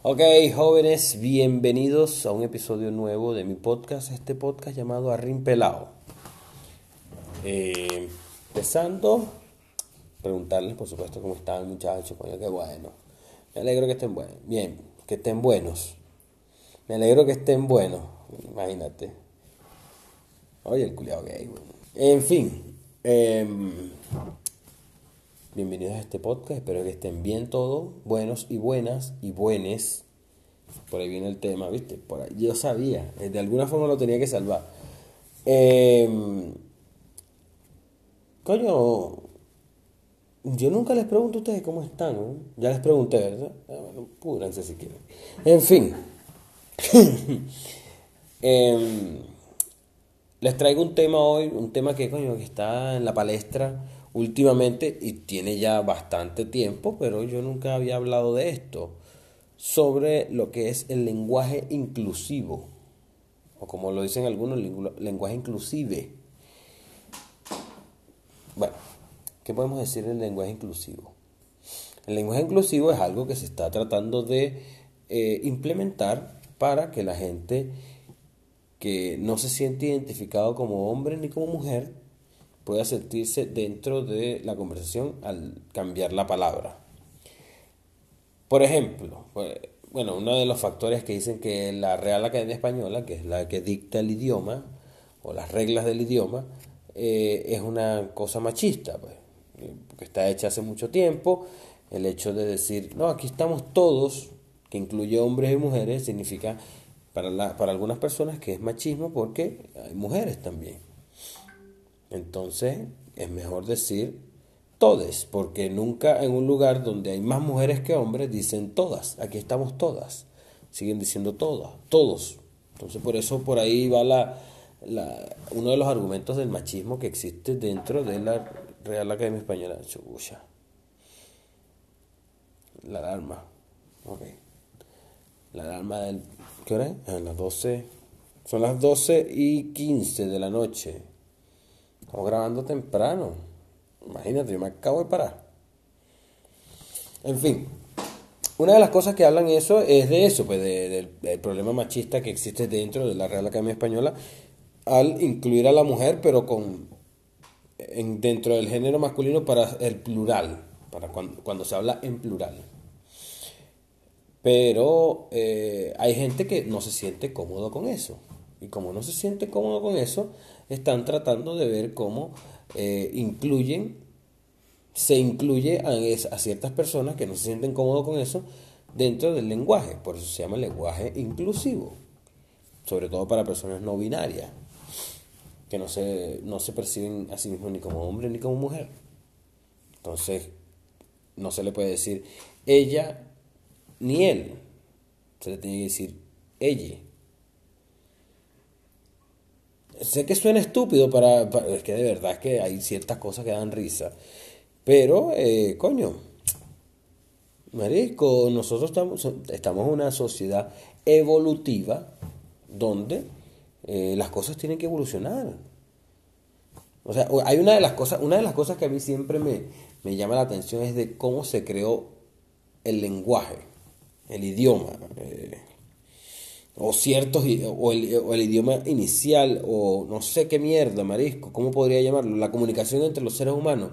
Ok, jóvenes, bienvenidos a un episodio nuevo de mi podcast, este podcast llamado Arrim Pelado. Eh, empezando, preguntarles, por supuesto, cómo están, muchachos, coño, qué bueno. Me alegro que estén buenos. Bien, que estén buenos. Me alegro que estén buenos, imagínate. Oye, el culiado gay, En fin, em, bienvenidos a este podcast. Espero que estén bien todos, buenos y buenas y buenes. Por ahí viene el tema, ¿viste? Por ahí, yo sabía, eh, de alguna forma lo tenía que salvar. Em, coño, yo nunca les pregunto a ustedes cómo están. Ya les pregunté, ¿verdad? Ah, bueno, púdranse si quieren. En fin. Em, les traigo un tema hoy, un tema que, coño, que está en la palestra últimamente y tiene ya bastante tiempo, pero yo nunca había hablado de esto, sobre lo que es el lenguaje inclusivo, o como lo dicen algunos, lenguaje inclusive. Bueno, ¿qué podemos decir del lenguaje inclusivo? El lenguaje inclusivo es algo que se está tratando de eh, implementar para que la gente que no se siente identificado como hombre ni como mujer pueda sentirse dentro de la conversación al cambiar la palabra. Por ejemplo, pues, bueno, uno de los factores que dicen que la Real Academia Española, que es la que dicta el idioma, o las reglas del idioma, eh, es una cosa machista, pues, que está hecha hace mucho tiempo. El hecho de decir, no, aquí estamos todos, que incluye hombres y mujeres, significa para, para algunas personas que es machismo porque hay mujeres también. Entonces es mejor decir todes, porque nunca en un lugar donde hay más mujeres que hombres dicen todas, aquí estamos todas, siguen diciendo todas, todos. Entonces por eso por ahí va la, la, uno de los argumentos del machismo que existe dentro de la Real Academia Española. Chucha. La alarma. Ok. La alarma del... ¿Qué hora es? A las 12. Son las 12 y 15 de la noche. Estamos grabando temprano. Imagínate, yo me acabo de parar. En fin, una de las cosas que hablan eso es de eso, pues del problema machista que existe dentro de la Real Academia Española al incluir a la mujer, pero con en, dentro del género masculino para el plural, para cuando, se habla en plural. Pero eh, hay gente que no se siente cómodo con eso. Y como no se siente cómodo con eso, están tratando de ver cómo eh, incluyen, se incluye a, ciertas personas que no se sienten cómodos con eso dentro del lenguaje. Por eso se llama lenguaje inclusivo. Sobre todo para personas no binarias, que no se, no se perciben a sí mismos ni como hombre ni como mujer. Entonces, no se le puede decir ella ni él. Se le tiene que decir ella. Sé que suena estúpido para, Es que de verdad es que hay ciertas cosas que dan risa. Pero, eh, coño, Marisco, nosotros estamos, estamos en una sociedad evolutiva donde eh, las cosas tienen que evolucionar. O sea, hay una de las cosas, una de las cosas que a mí siempre me, me llama la atención es de cómo se creó el lenguaje, el idioma. Eh, o ciertos, o el, idioma inicial, o no sé qué mierda, marisco, ¿cómo podría llamarlo? La comunicación entre los seres humanos.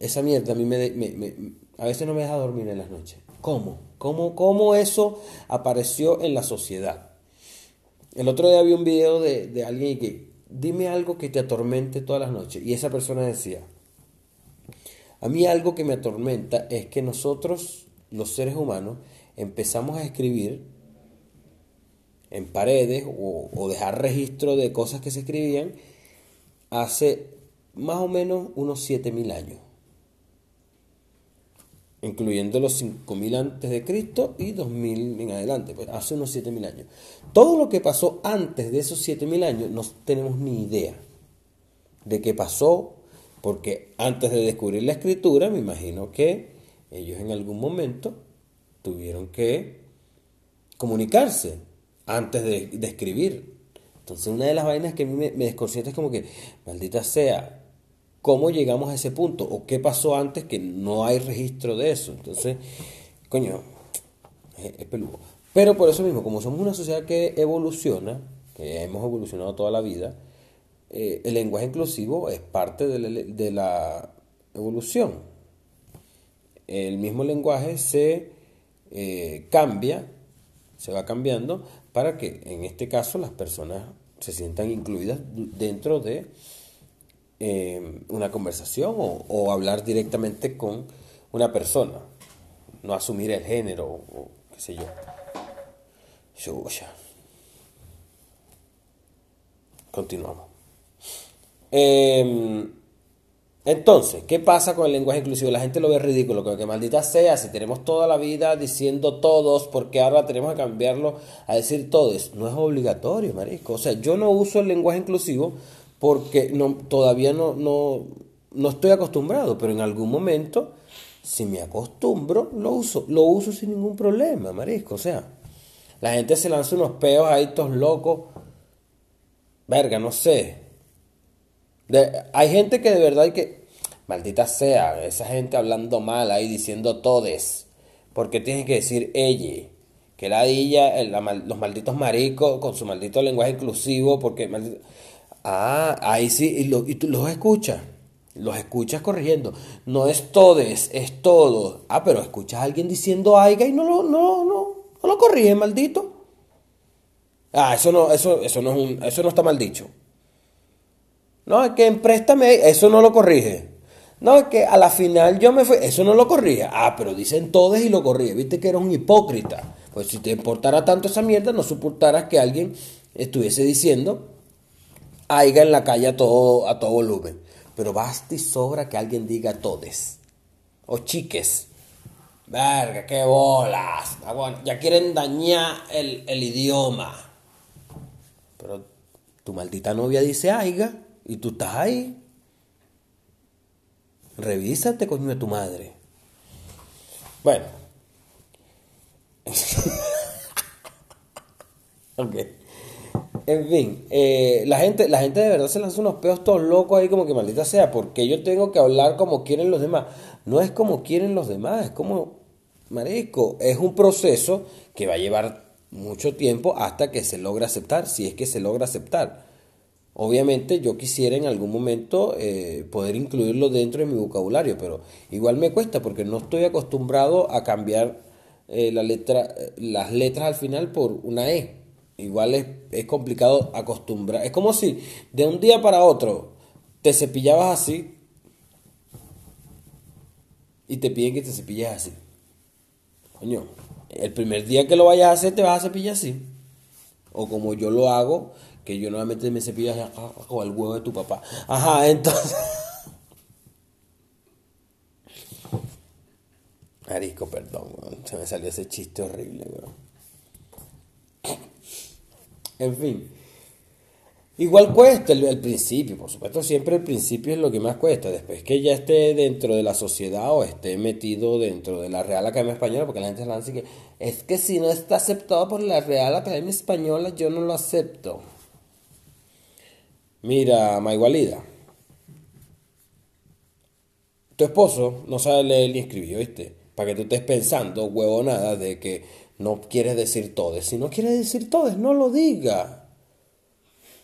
Esa mierda a mí me, me, a veces no me deja dormir en las noches. ¿Cómo? ¿Cómo, ¿Cómo eso apareció en la sociedad? El otro día vi un video de, de alguien que, dime algo que te atormente todas las noches. Y esa persona decía, a mí algo que me atormenta es que nosotros, los seres humanos, empezamos a escribir en paredes o, dejar registro de cosas que se escribían hace más o menos unos 7000 años, incluyendo los 5000 antes de Cristo y 2000 en adelante, pues hace unos 7000 años. Todo lo que pasó antes de esos 7000 años no tenemos ni idea de qué pasó, porque antes de descubrir la escritura, me imagino que ellos en algún momento tuvieron que comunicarse antes de, escribir. Entonces una de las vainas que a mí me, me desconcierta es como que, maldita sea, ¿cómo llegamos a ese punto? ¿O qué pasó antes que no hay registro de eso? Entonces, coño, es, peludo. Pero por eso mismo, como somos una sociedad que evoluciona, que hemos evolucionado toda la vida, eh, el lenguaje inclusivo es parte de la, evolución. El mismo lenguaje se eh, cambia, se va cambiando para que en este caso las personas se sientan incluidas dentro de eh, una conversación o, hablar directamente con una persona, no asumir el género o, qué sé yo. Continuamos. Em, entonces, ¿qué pasa con el lenguaje inclusivo? La gente lo ve ridículo, que, que maldita sea, si tenemos toda la vida diciendo todos, porque ahora tenemos que cambiarlo a decir todos. No es obligatorio, marisco. O sea, yo no uso el lenguaje inclusivo porque no, todavía no, no, no estoy acostumbrado, pero en algún momento, si me acostumbro, lo uso, lo uso sin ningún problema, marisco. O sea, la gente se lanza unos peos ahí todos locos. Verga, no sé. Hay gente que de verdad hay que Maldita sea, esa gente hablando mal ahí diciendo todes. Porque tienen que decir ella. Que la ella, los malditos maricos con su maldito lenguaje inclusivo. Porque Ah, ahí sí, y, tú los escuchas. Los escuchas corrigiendo. No es todes, es todo. Ah, pero escuchas a alguien diciendo aiga y no lo, no, no, no lo corrige, maldito. Ah, eso no, eso, eso no es un, eso no está mal dicho. No, es que préstame, eso no lo corrige. No, es que a la final yo me fui. Eso no lo corría. Ah, pero dicen todos y lo corría. Viste que era un hipócrita. Pues si te importara tanto esa mierda, no soportaras que alguien estuviese diciendo aiga en la calle a todo, a todo volumen. Pero basta y sobra que alguien diga todes. O chiques. Verga, qué bolas. Ya quieren dañar el, el idioma. Pero tu maldita novia dice aiga y tú estás ahí. Revísate, coño de tu madre. Bueno. ok. En fin, eh, la, gente, la gente de verdad se lanza unos peos todos locos ahí como que maldita sea, porque yo tengo que hablar como quieren los demás. No es como quieren los demás, es como, marisco, es un proceso que va a llevar mucho tiempo hasta que se logra aceptar, si es que se logra aceptar. Obviamente yo quisiera en algún momento eh, poder incluirlo dentro de mi vocabulario, pero igual me cuesta porque no estoy acostumbrado a cambiar eh, la letra, las letras al final por una E. Igual es, es complicado acostumbrar. Es como si de un día para otro te cepillabas así y te piden que te cepilles así. Coño, el primer día que lo vayas a hacer te vas a cepillar así. O como yo lo hago, que yo nuevamente me cepillo con el huevo de tu papá. Ajá, entonces. Arisco, perdón, se me salió ese chiste horrible, En fin. Igual cuesta el, principio, por supuesto, siempre el principio es lo que más cuesta. Después que ya esté dentro de la sociedad o esté metido dentro de la Real Academia Española, porque la gente se lanza que es que si no está aceptado por la Real Academia Española, yo no lo acepto. Mira, Maigualida. Tu esposo no sabe leer ni escribir, ¿viste? Para que tú estés pensando, huevo nada, de que no quieres decir todo. Si no quieres decir todo, no lo diga.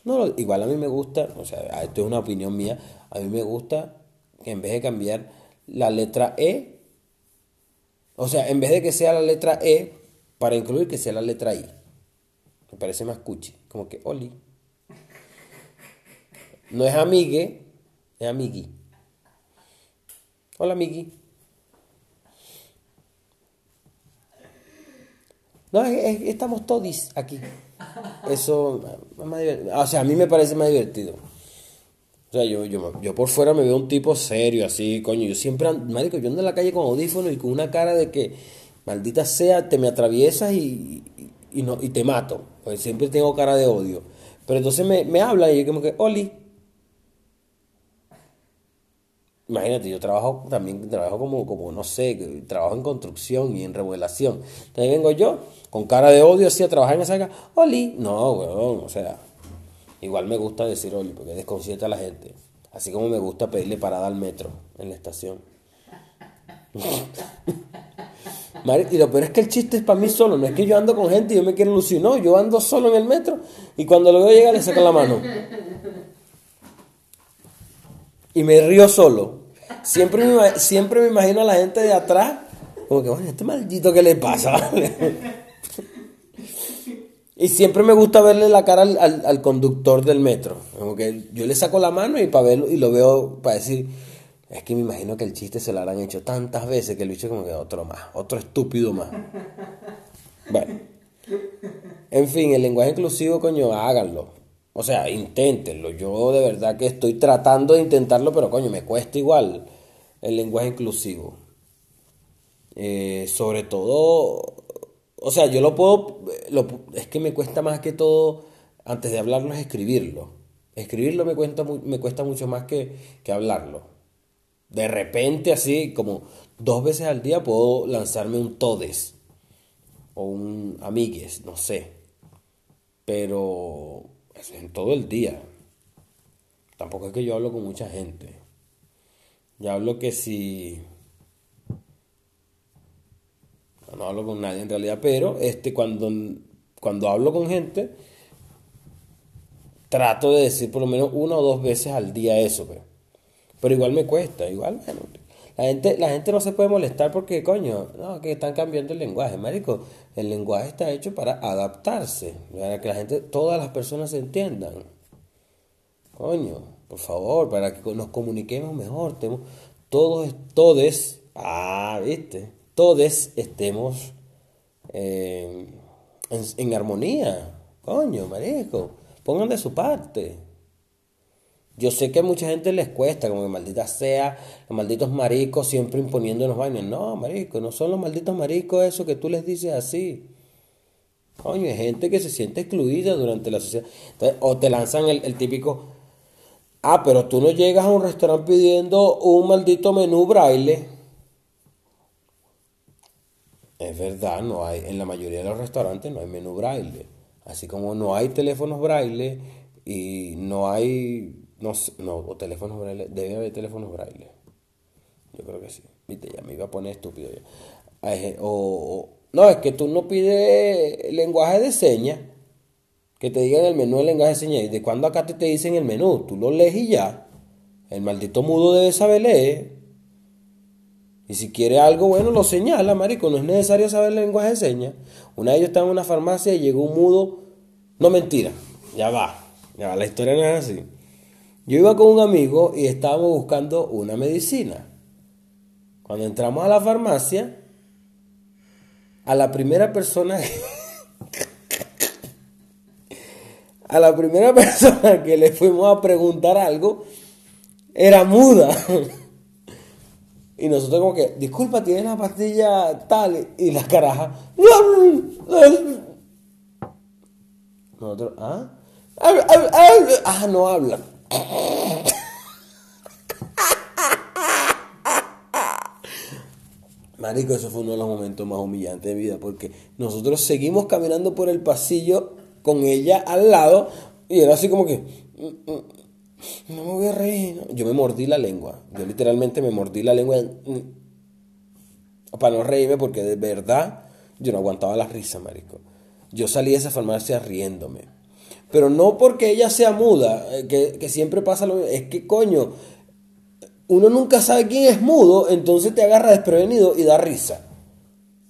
No igual a mí me gusta, o sea, esto es una opinión mía, a mí me gusta que en vez de cambiar la letra E, o sea, en vez de que sea la letra E, para incluir que sea la letra I. Me parece más cuchi, como que Oli. No es amigue, es amigui. Hola, amigui. No, estamos todos aquí. Eso es más. O sea, a mí me parece más divertido. O sea, yo, yo, yo por fuera me veo un tipo serio, así, coño. Yo siempre, marico, yo ando en la calle con audífonos y con una cara de que, maldita sea, te me atraviesas y, y, no, y te mato. Pues siempre tengo cara de odio. Pero entonces me, me habla y yo como que, Oli. Imagínate, yo trabajo también, trabajo como, como, no sé, trabajo en construcción y en revelación. Entonces vengo yo con cara de odio así a trabajar en esa casa. Oli, no, weón, o sea, igual me gusta decir Oli porque desconcierta a la gente. Así como me gusta pedirle parada al metro en la estación. Y lo peor es que el chiste es para mí solo, no es que yo ando con gente y yo me quiero lucir, yo ando solo en el metro y cuando lo veo llegar le saco la mano. Y me río solo. Siempre me, siempre me imagino a la gente de atrás, como que, bueno, este maldito que le pasa. y siempre me gusta verle la cara al, conductor del metro. Como que yo le saco la mano y para verlo y lo veo para decir, es que me imagino que el chiste se lo habrán hecho tantas veces que el bicho como que otro más, otro estúpido más. Bueno. En fin, el lenguaje inclusivo, coño, háganlo. O sea, inténtenlo. Yo de verdad que estoy tratando de intentarlo, pero coño, me cuesta igual el lenguaje inclusivo. Eh, sobre todo, o sea, yo lo puedo, es que me cuesta más que todo, antes de hablarlo, es escribirlo. Escribirlo me, cuesta, me cuesta mucho más que, que hablarlo. De repente, así como dos veces al día, puedo lanzarme un todes o un amigues, no sé. Pero eso en todo el día. Tampoco es que yo hablo con mucha gente. Yo hablo que si. No, hablo con nadie en realidad, pero este, cuando, cuando hablo con gente, trato de decir por lo menos una o dos veces al día eso. Pero. Pero igual me cuesta, igual, bueno. La gente, la gente no se puede molestar porque, coño, no, que están cambiando el lenguaje, marico. El lenguaje está hecho para adaptarse, para que la gente, todas las personas se entiendan. Coño, por favor, para que nos comuniquemos mejor, tenemos, todos, todes, ah, viste, todos estemos en, en armonía. Coño, marico, pongan de su parte. Yo sé que a mucha gente les cuesta, como que maldita sea, los malditos maricos siempre imponiéndonos vainas. No, marico, no son los malditos maricos eso que tú les dices así. Coño, hay gente que se siente excluida durante la sociedad. o te lanzan el, el típico, ah, pero tú no llegas a un restaurante pidiendo un maldito menú braille. Es verdad, no hay, en la mayoría de los restaurantes no hay menú braille. Así como no hay teléfonos braille y no hay no, no, o teléfonos braille. Debe haber teléfonos braille. Yo creo que sí. Viste, ya me iba a poner estúpido O, no, es que tú no pides lenguaje de señas. Que te digan el menú de lenguaje de señas. ¿Y de cuándo acá te, te dicen el menú? Tú lo lees y ya. El maldito mudo debe saber leer. Y si quiere algo bueno, lo señala, marico. No es necesario saber el lenguaje de señas. Una vez yo estaba en una farmacia y llegó un mudo. No mentira. Ya va. Ya va. La historia no es así. Yo iba con un amigo y estábamos buscando una medicina. Cuando entramos a la farmacia, a la primera persona a la primera persona que le fuimos a preguntar algo era muda. Y nosotros como que, disculpa, ¿tienes la pastilla tal? Y la caraja. Nosotros, ¿ah? Ah, no habla. Marico, eso fue uno de los momentos más humillantes de mi vida, porque nosotros seguimos caminando por el pasillo con ella al lado, y era así como que, mm, mm, no me voy a reír. Yo me mordí la lengua, yo literalmente me mordí la lengua mm, para no reírme, porque de verdad yo no aguantaba la risa, marico. Yo salí de esa farmacia riéndome. Pero no porque ella sea muda, eh, que, siempre pasa lo mismo. Es que, coño, uno nunca sabe quién es mudo, entonces te agarra desprevenido y da risa.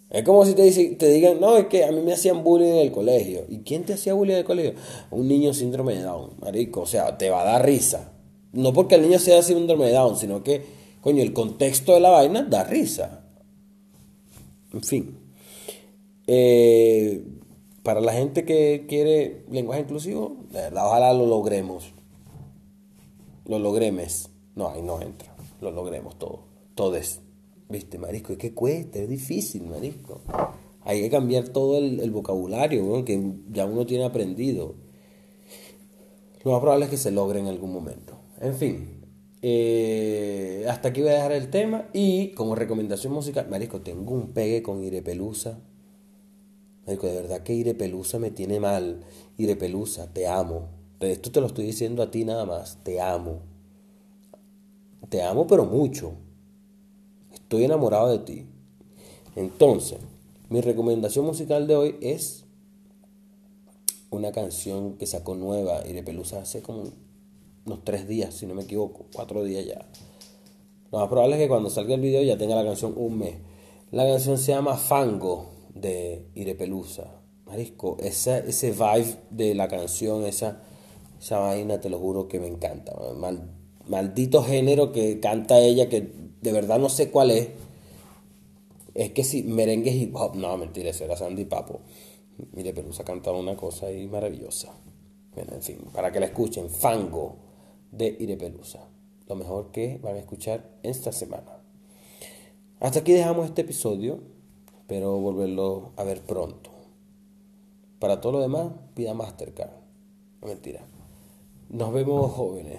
Es como si te, te digan, no, es que a mí me hacían bullying en el colegio. ¿Y quién te hacía bullying en el colegio? Un niño síndrome de Down, marico. O sea, te va a dar risa. No porque el niño sea síndrome de Down, sino que, coño, el contexto de la vaina da risa. En fin. Eh, para la gente que quiere lenguaje inclusivo, de verdad, ojalá lo logremos. Lo logremes. No, ahí no entra. Lo logremos todo. Todes. ¿Viste, marisco? Es que cuesta, es difícil, marisco. Hay que cambiar todo el, vocabulario que ya uno tiene aprendido. Lo más probable es que se logre en algún momento. En fin, eh, hasta aquí voy a dejar el tema. Y como recomendación musical, Marisco, tengo un pegue con Irepelusa de verdad que Irepelusa me tiene mal. Irepelusa, te amo. Esto te lo estoy diciendo a ti nada más. Te amo. Te amo, pero mucho. Estoy enamorado de ti. Entonces, mi recomendación musical de hoy es una canción que sacó nueva y de Pelusa hace como unos tres días, si no me equivoco, cuatro días ya. Lo más probable es que cuando salga el video ya tenga la canción un mes. La canción se llama Fango de Irepelusa. Marisco, ese vibe de la canción, esa, esa vaina, te lo juro que me encanta. maldito género que canta ella, que de verdad no sé cuál es. Es que si merengue hip hop, no, mentira, eso era Sandy Papo. Mire, Pelusa cantaba una cosa ahí maravillosa. Bueno, en fin, para que la escuchen, Fango de Irepelusa. Lo mejor que van a escuchar esta semana. Hasta aquí dejamos este episodio. Espero volverlo a ver pronto. Para todo lo demás, pida Mastercard. No mentira. Nos vemos jóvenes.